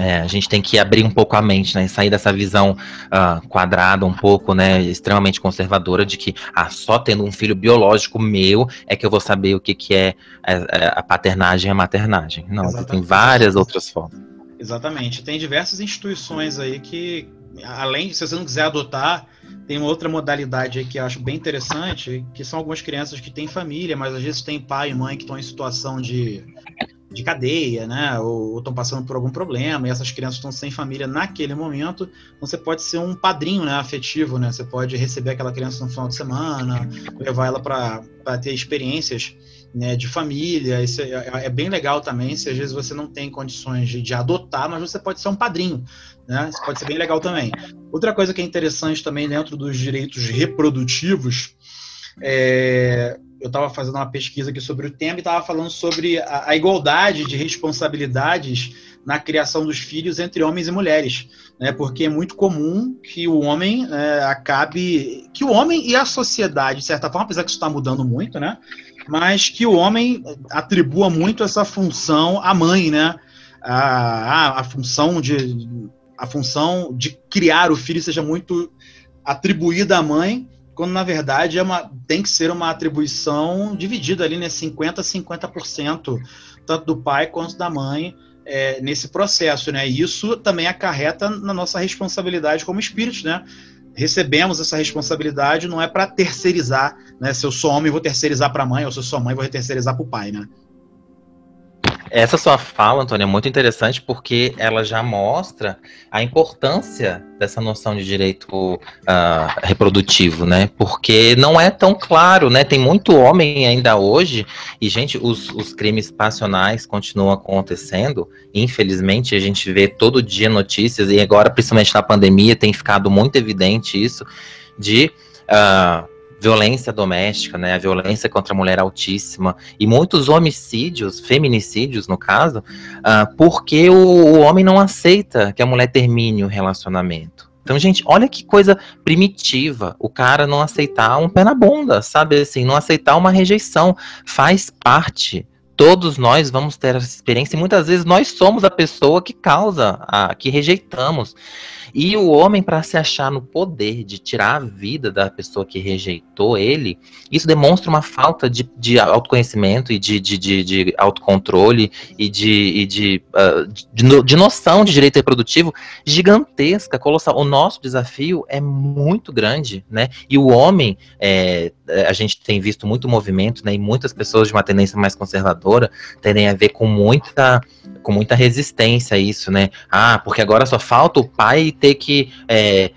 Speaker 2: é, a gente tem que abrir um pouco a mente, né? Sair dessa visão uh, quadrada, um pouco, né? Extremamente conservadora de que ah, só tendo um filho biológico meu é que eu vou saber o que, que é a, é, é, a paternagem e a maternagem. Não, Exatamente. tem várias outras formas.
Speaker 1: Exatamente. Tem diversas instituições aí que, além, se você não quiser adotar, tem uma outra modalidade que eu acho bem interessante, que são algumas crianças que têm família, mas às vezes tem pai e mãe que estão em situação de, de cadeia, né? Ou estão passando por algum problema, e essas crianças estão sem família naquele momento. Então você pode ser um padrinho né, afetivo, né? Você pode receber aquela criança no final de semana, levar ela para ter experiências né, de família. Isso é, é, bem legal também, se às vezes você não tem condições de, de, adotar, mas você pode ser um padrinho. Né? Isso pode ser bem legal também. Outra coisa que é interessante também dentro dos direitos reprodutivos é, eu estava fazendo uma pesquisa aqui sobre o tema e estava falando sobre a, a, igualdade de responsabilidades na criação dos filhos entre homens e mulheres, né? Porque é muito comum que o homem é, acabe, que o homem e a sociedade, de certa forma, apesar que isso está mudando muito, né? Mas que o homem atribua muito essa função à mãe, né? A, a, a função de a função de criar o filho seja muito atribuída à mãe quando na verdade é uma, tem que ser uma atribuição dividida ali, né, 50% a 50%, tanto do pai quanto da mãe, é, nesse processo, né? E isso também acarreta na nossa responsabilidade como espíritos, né? Recebemos essa responsabilidade, não é para terceirizar, né? Se eu sou homem, vou terceirizar para a mãe, ou se eu sou mãe, vou terceirizar para o pai, né?
Speaker 2: Essa sua fala, Antônio, é muito interessante porque ela já mostra a importância dessa noção de direito uh, reprodutivo, né? Porque não é tão claro, né? Tem muito homem ainda hoje, e, gente, os, os crimes passionais continuam acontecendo. Infelizmente, a gente vê todo dia notícias, e agora, principalmente na pandemia, tem ficado muito evidente isso, de. Uh, violência doméstica, né, a violência contra a mulher altíssima e muitos homicídios, feminicídios no caso, uh, porque o, o homem não aceita que a mulher termine o relacionamento. Então, gente, olha que coisa primitiva. O cara não aceitar um pé na bunda, sabe? Assim, não aceitar uma rejeição. Faz parte. Todos nós vamos ter essa experiência e muitas vezes nós somos a pessoa que causa, a, que rejeitamos. E o homem, para se achar no poder de tirar a vida da pessoa que rejeitou ele, isso demonstra uma falta de, de autoconhecimento e de, de, de, de autocontrole e, de, e de, uh, de, de, noção de direito reprodutivo gigantesca, colossal. O nosso desafio é muito grande, né? E o homem, é, a gente tem visto muito movimento, né? E muitas pessoas de uma tendência mais conservadora tendem a ver com muita, com muita resistência a isso, né? Ah, porque agora só falta o pai ter que é,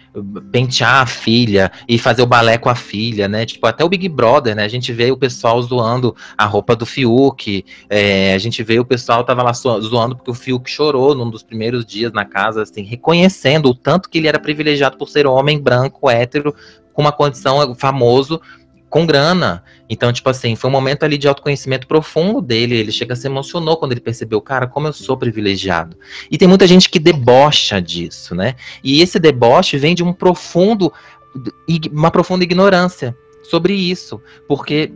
Speaker 2: pentear a filha e fazer o balé com a filha, né? Tipo, até o Big Brother, né? A gente vê o pessoal zoando a roupa do Fiuk, é, a gente vê o pessoal tava lá zoando porque o Fiuk chorou num dos primeiros dias na casa, assim, reconhecendo o tanto que ele era privilegiado por ser homem branco, hétero, com uma condição famoso com grana. Então, tipo assim, foi um momento ali de autoconhecimento profundo dele. Ele chega a se emocionou quando ele percebeu, cara, como eu sou privilegiado. E tem muita gente que debocha disso, né? E esse deboche vem de um profundo, uma profunda ignorância sobre isso, porque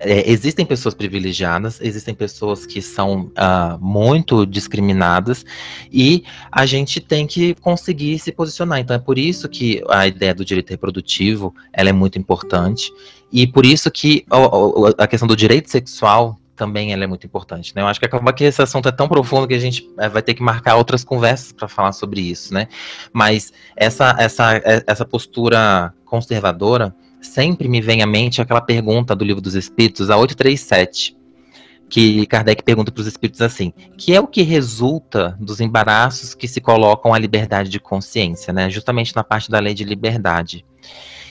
Speaker 2: é, existem pessoas privilegiadas, existem pessoas que são uh, muito discriminadas e a gente tem que conseguir se posicionar. Então é por isso que a ideia do direito reprodutivo ela é muito importante e por isso que a, a questão do direito sexual também ela é muito importante, né? Eu acho que acaba que esse assunto é tão profundo que a gente é, vai ter que marcar outras conversas para falar sobre isso, né? Mas essa essa essa postura conservadora sempre me vem à mente aquela pergunta do Livro dos Espíritos, a 837, que Kardec pergunta para os espíritos assim: que é o que resulta dos embaraços que se colocam à liberdade de consciência, né? Justamente na parte da lei de liberdade.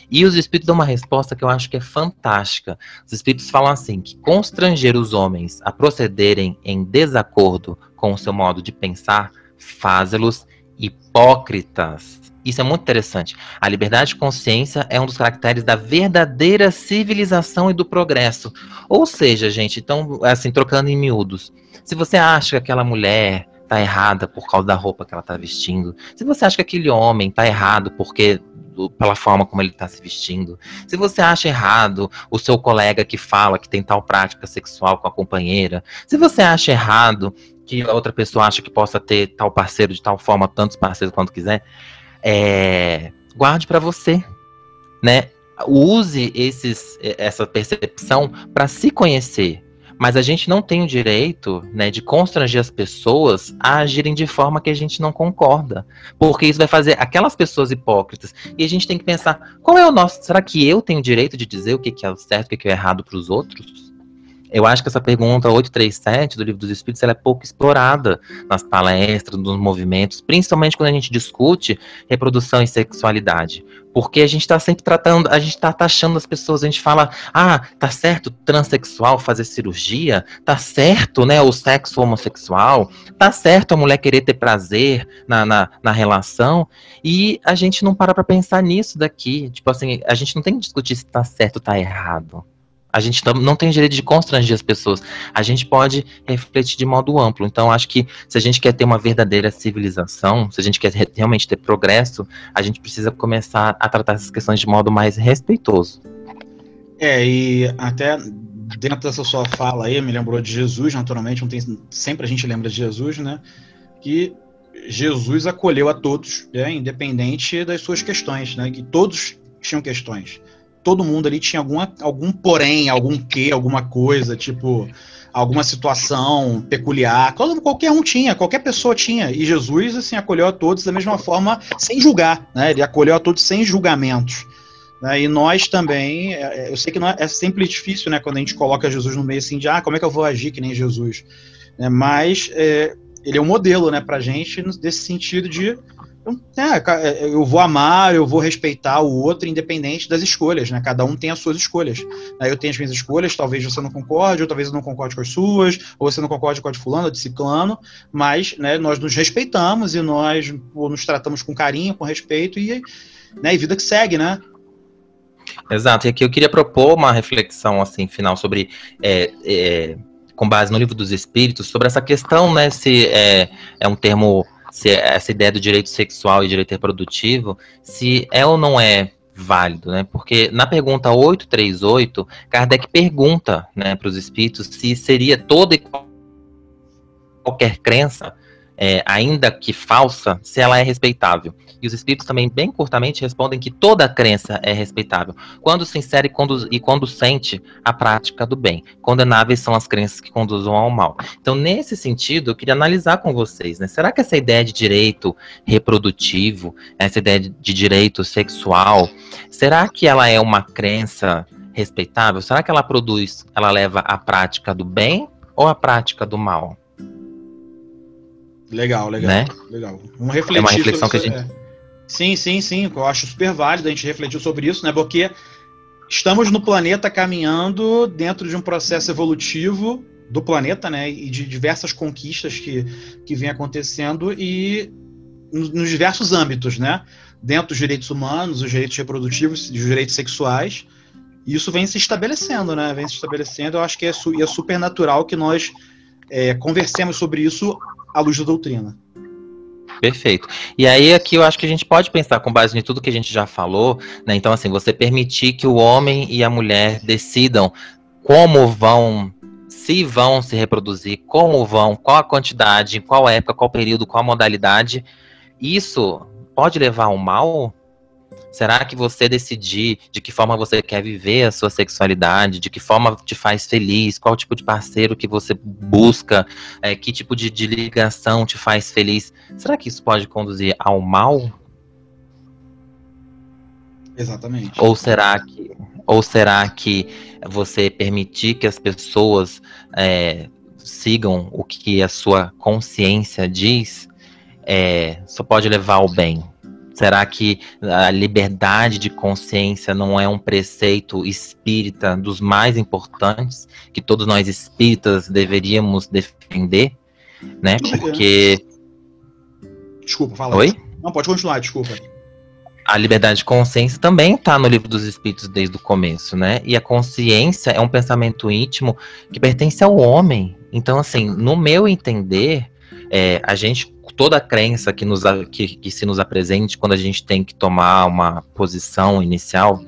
Speaker 2: E os espíritos dão uma resposta que eu acho que é fantástica. Os espíritos falam assim: que constranger os homens a procederem em desacordo com o seu modo de pensar faz-los hipócritas. Isso é muito interessante. A liberdade de consciência é um dos caracteres da verdadeira civilização e do progresso. Ou seja, gente, então, assim, trocando em miúdos, se você acha que aquela mulher tá errada por causa da roupa que ela tá vestindo, se você acha que aquele homem tá errado porque pela forma como ele está se vestindo. Se você acha errado o seu colega que fala que tem tal prática sexual com a companheira, se você acha errado que a outra pessoa acha que possa ter tal parceiro de tal forma, tantos parceiros quanto quiser, é, guarde para você, né? Use esses, essa percepção para se conhecer. Mas a gente não tem o direito, né, de constranger as pessoas a agirem de forma que a gente não concorda, porque isso vai fazer aquelas pessoas hipócritas. E a gente tem que pensar, qual é o nosso? Será que eu tenho o direito de dizer o que é o certo, o que é o errado para os outros? Eu acho que essa pergunta 837 do Livro dos Espíritos ela é pouco explorada nas palestras, nos movimentos, principalmente quando a gente discute reprodução e sexualidade. Porque a gente está sempre tratando, a gente está taxando as pessoas, a gente fala, ah, tá certo transexual fazer cirurgia, tá certo, né, o sexo homossexual, tá certo a mulher querer ter prazer na, na, na relação, e a gente não para para pensar nisso daqui. Tipo assim, a gente não tem que discutir se tá certo ou tá errado. A gente não tem direito de constranger as pessoas. A gente pode refletir de modo amplo. Então, acho que se a gente quer ter uma verdadeira civilização, se a gente quer realmente ter progresso, a gente precisa começar a tratar essas questões de modo mais respeitoso.
Speaker 1: É, e até dentro dessa sua fala aí, me lembrou de Jesus, naturalmente, tem, sempre a gente lembra de Jesus, né? Que Jesus acolheu a todos, né, independente das suas questões, né? Que todos tinham questões todo mundo ali tinha alguma, algum porém, algum quê, alguma coisa, tipo, alguma situação peculiar. Qualquer um tinha, qualquer pessoa tinha. E Jesus, assim, acolheu a todos da mesma forma, sem julgar, né? Ele acolheu a todos sem julgamentos. Né? E nós também, é, é, eu sei que é, é, sempre difícil, né, quando a gente coloca Jesus no meio assim de, ah, como é que eu vou agir que nem Jesus? Né? Mas é, ele é um modelo, né, pra gente, nesse sentido de é, é, eu vou amar, eu vou respeitar o outro, independente das escolhas, né? Cada um tem as suas escolhas. Eu tenho as minhas escolhas, talvez você não concorde, ou talvez eu não concorde com as suas, ou você não concorde com a de fulano, ou de ciclano, mas né, nós nos respeitamos e nós nos tratamos com carinho, com respeito e, né, e vida que segue, né?
Speaker 2: Exato, e aqui eu queria propor uma reflexão assim final sobre é, é, com base no livro dos Espíritos sobre essa questão, né? Se é, é um termo se essa ideia do direito sexual e direito reprodutivo, se é ou não é válido, né? Porque na pergunta 838, Kardec pergunta, né, para os espíritos se seria toda e qualquer crença é, ainda que falsa, se ela é respeitável. E os espíritos também, bem curtamente, respondem que toda crença é respeitável, quando sincera e quando, e quando sente a prática do bem. Condenáveis são as crenças que conduzam ao mal. Então, nesse sentido, eu queria analisar com vocês, né? Será que essa ideia de direito reprodutivo, essa ideia de direito sexual, será que ela é uma crença respeitável? Será que ela produz, ela leva a prática do bem ou a prática do mal?
Speaker 1: Legal, legal. Né? Legal. Vamos refletir. É
Speaker 2: uma reflexão que a gente. É.
Speaker 1: Sim, sim, sim. Eu acho super válido a gente refletir sobre isso, né? Porque estamos no planeta caminhando dentro de um processo evolutivo do planeta, né? E de diversas conquistas que, que vem acontecendo e nos diversos âmbitos, né? Dentro dos direitos humanos, os direitos reprodutivos, os direitos sexuais. E isso vem se estabelecendo, né? Vem se estabelecendo. Eu acho que é, su é super natural que nós é, conversemos sobre isso à luz da doutrina.
Speaker 2: Perfeito. E aí aqui eu acho que a gente pode pensar com base em tudo que a gente já falou, né? Então assim, você permitir que o homem e a mulher decidam como vão se vão se reproduzir, como vão, qual a quantidade, qual época, qual período, qual modalidade, isso pode levar ao mal? Será que você decidir de que forma você quer viver a sua sexualidade, de que forma te faz feliz, qual tipo de parceiro que você busca, é, que tipo de, de ligação te faz feliz, será que isso pode conduzir ao mal?
Speaker 1: Exatamente.
Speaker 2: Ou será que, ou será que você permitir que as pessoas é, sigam o que a sua consciência diz é, só pode levar ao bem? Será que a liberdade de consciência não é um preceito espírita dos mais importantes que todos nós espíritas deveríamos defender, né? Porque
Speaker 1: Desculpa, fala.
Speaker 2: Oi?
Speaker 1: Não, pode continuar, desculpa.
Speaker 2: A liberdade de consciência também está no livro dos Espíritos desde o começo, né? E a consciência é um pensamento íntimo que pertence ao homem. Então, assim, no meu entender, é, a gente toda a crença que, nos, que, que se nos apresente quando a gente tem que tomar uma posição inicial,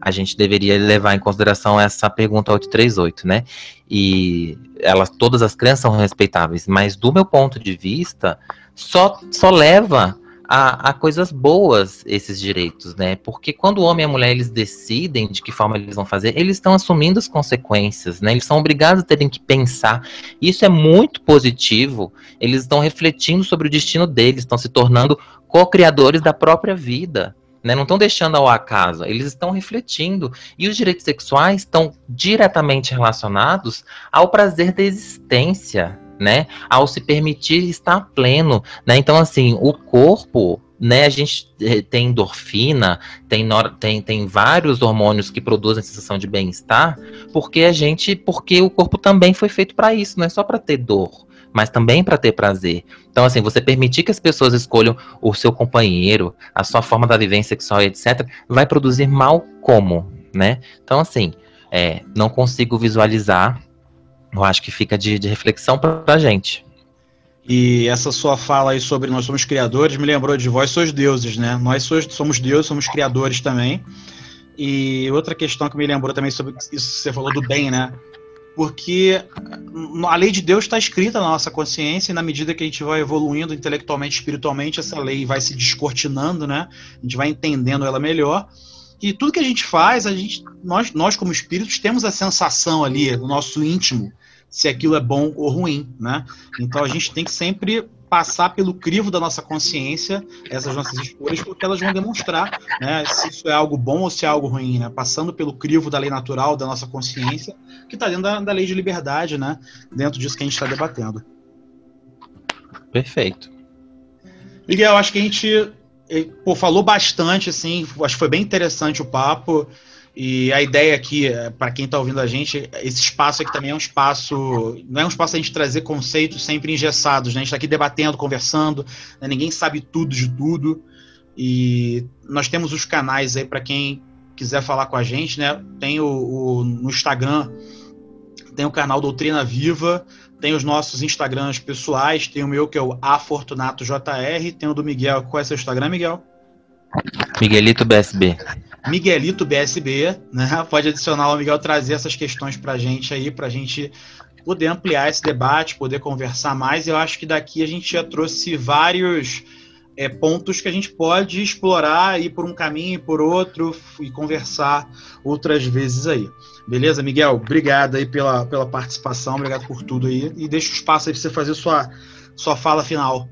Speaker 2: a gente deveria levar em consideração essa pergunta 838, né? E elas, todas as crenças são respeitáveis, mas do meu ponto de vista, só, só leva a, a, coisas boas esses direitos, né? Porque quando o homem e a mulher eles decidem de que forma eles vão fazer, eles estão assumindo as consequências, né? Eles são obrigados a terem que pensar. Isso é muito positivo. Eles estão refletindo sobre o destino deles, estão se tornando co-criadores da própria vida. Né, não estão deixando ao acaso, eles estão refletindo. E os direitos sexuais estão diretamente relacionados ao prazer da existência, né? Ao se permitir estar pleno, né? Então, assim, o corpo, né? A gente eh, tem endorfina, tem, tem, tem vários hormônios que produzem sensação de bem-estar, porque a gente, porque o corpo também foi feito para isso, não é só para ter dor, mas também para ter prazer. Então, assim, você permitir que as pessoas escolham o seu companheiro, a sua forma da vivência sexual, etc., vai produzir mal como, né? Então, assim, é, não consigo visualizar eu acho que fica de, de reflexão para a gente.
Speaker 1: E essa sua fala aí sobre nós somos criadores me lembrou de vós sois deuses, né? Nós somos deuses, somos criadores também. E outra questão que me lembrou também sobre isso que você falou do bem, né? Porque a lei de Deus está escrita na nossa consciência e na medida que a gente vai evoluindo intelectualmente, espiritualmente, essa lei vai se descortinando, né? A gente vai entendendo ela melhor. E tudo que a gente faz, a gente, nós, nós como espíritos temos a sensação ali, no nosso íntimo, se aquilo é bom ou ruim, né? Então a gente tem que sempre passar pelo crivo da nossa consciência essas nossas escolhas, porque elas vão demonstrar né, se isso é algo bom ou se é algo ruim, né? Passando pelo crivo da lei natural da nossa consciência, que está dentro da, da, lei de liberdade, né? Dentro disso que a gente está debatendo.
Speaker 2: Perfeito.
Speaker 1: Miguel, acho que a gente pô, falou bastante, assim, acho que foi bem interessante o papo. E a ideia aqui, é, para quem está ouvindo a gente, esse espaço aqui também é um espaço. Não é um espaço a gente trazer conceitos sempre engessados, né? A gente está aqui debatendo, conversando, né? ninguém sabe tudo de tudo. E nós temos os canais aí para quem quiser falar com a gente, né? Tem o, o, no Instagram, tem o canal Doutrina Viva, tem os nossos Instagrams pessoais, tem o meu que é o AfortunatoJR, tem o do Miguel. Qual é seu Instagram, Miguel?
Speaker 2: Miguelito BSB.
Speaker 1: Miguelito BSB, né? Pode adicionar o Miguel trazer essas questões para a gente aí, para a gente poder ampliar esse debate, poder conversar mais. Eu acho que daqui a gente já trouxe vários é, pontos que a gente pode explorar, ir por um caminho e por outro e conversar outras vezes aí. Beleza, Miguel? Obrigado aí pela, pela participação, obrigado por tudo aí. E deixa o espaço aí para você fazer sua, sua fala final.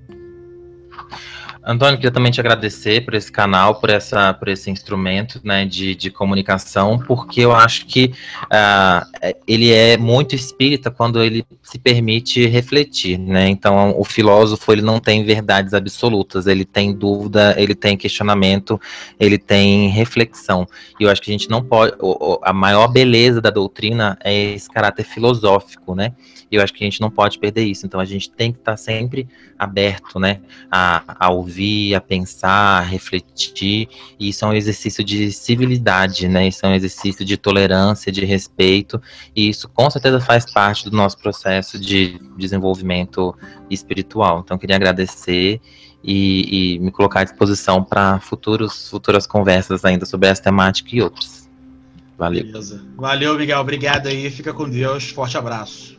Speaker 2: Antônio, queria também te agradecer por esse canal, por, essa, por esse instrumento né, de, de comunicação, porque eu acho que uh, ele é muito espírita quando ele se permite refletir, né? Então, o filósofo ele não tem verdades absolutas, ele tem dúvida, ele tem questionamento, ele tem reflexão. E eu acho que a gente não pode. A maior beleza da doutrina é esse caráter filosófico, né? Eu acho que a gente não pode perder isso. Então, a gente tem que estar sempre aberto, né? A, a ouvir, a pensar, a refletir. E isso é um exercício de civilidade, né? Isso é um exercício de tolerância, de respeito. E isso com certeza faz parte do nosso processo de desenvolvimento espiritual. Então, queria agradecer e, e me colocar à disposição para futuras conversas ainda sobre essa temática e outras. Valeu. Beleza.
Speaker 1: Valeu, Miguel. Obrigado aí. Fica com Deus. Forte abraço.